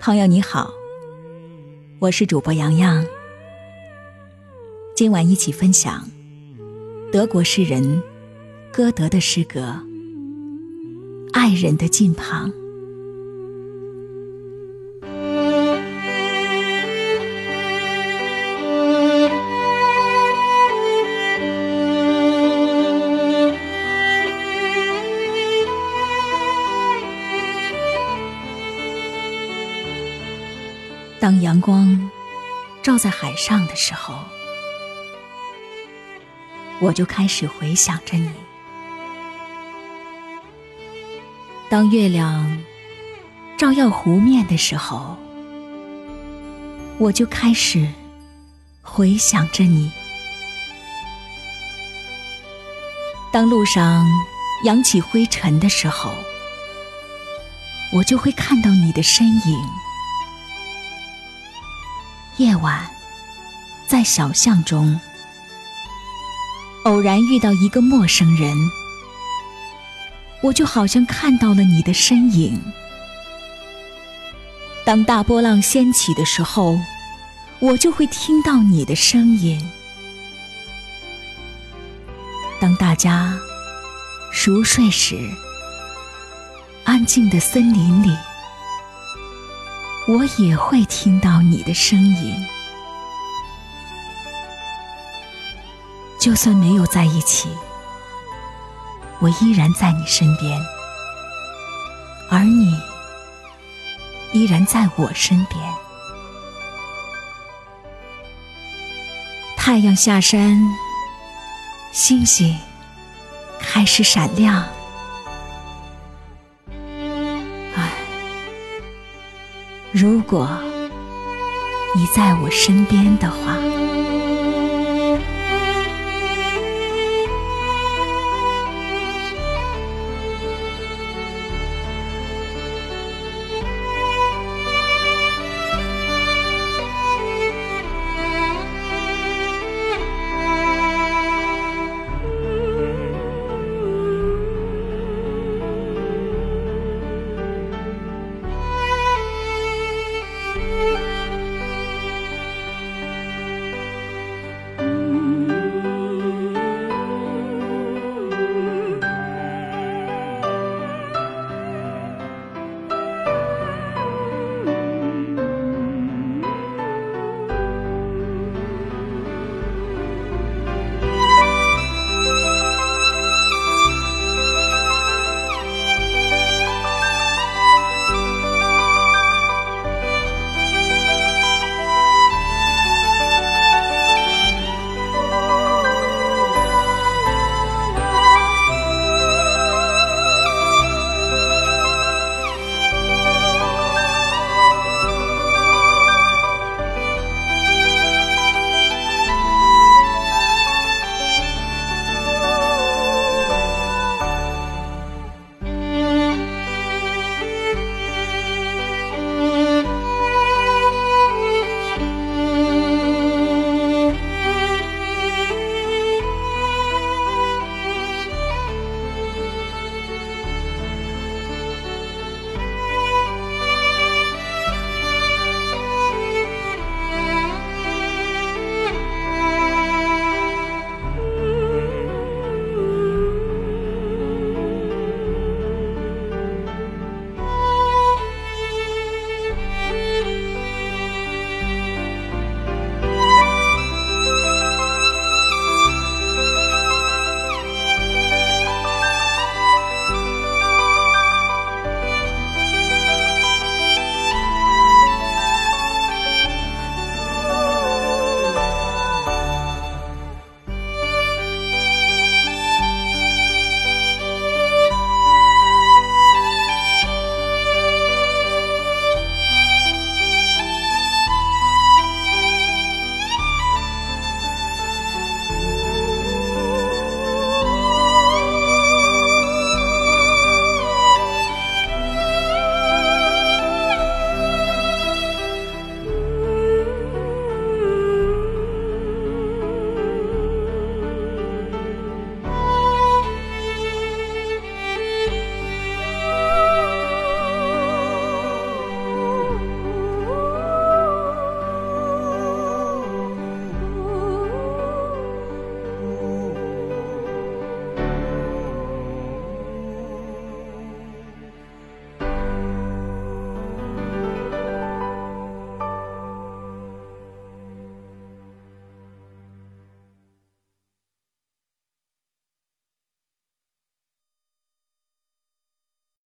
朋友你好，我是主播洋洋。今晚一起分享德国诗人歌德的诗歌《爱人的近旁》。当阳光照在海上的时候，我就开始回想着你；当月亮照耀湖面的时候，我就开始回想着你；当路上扬起灰尘的时候，我就会看到你的身影。夜晚，在小巷中，偶然遇到一个陌生人，我就好像看到了你的身影。当大波浪掀起的时候，我就会听到你的声音。当大家熟睡时，安静的森林里。我也会听到你的声音，就算没有在一起，我依然在你身边，而你依然在我身边。太阳下山，星星开始闪亮。如果你在我身边的话。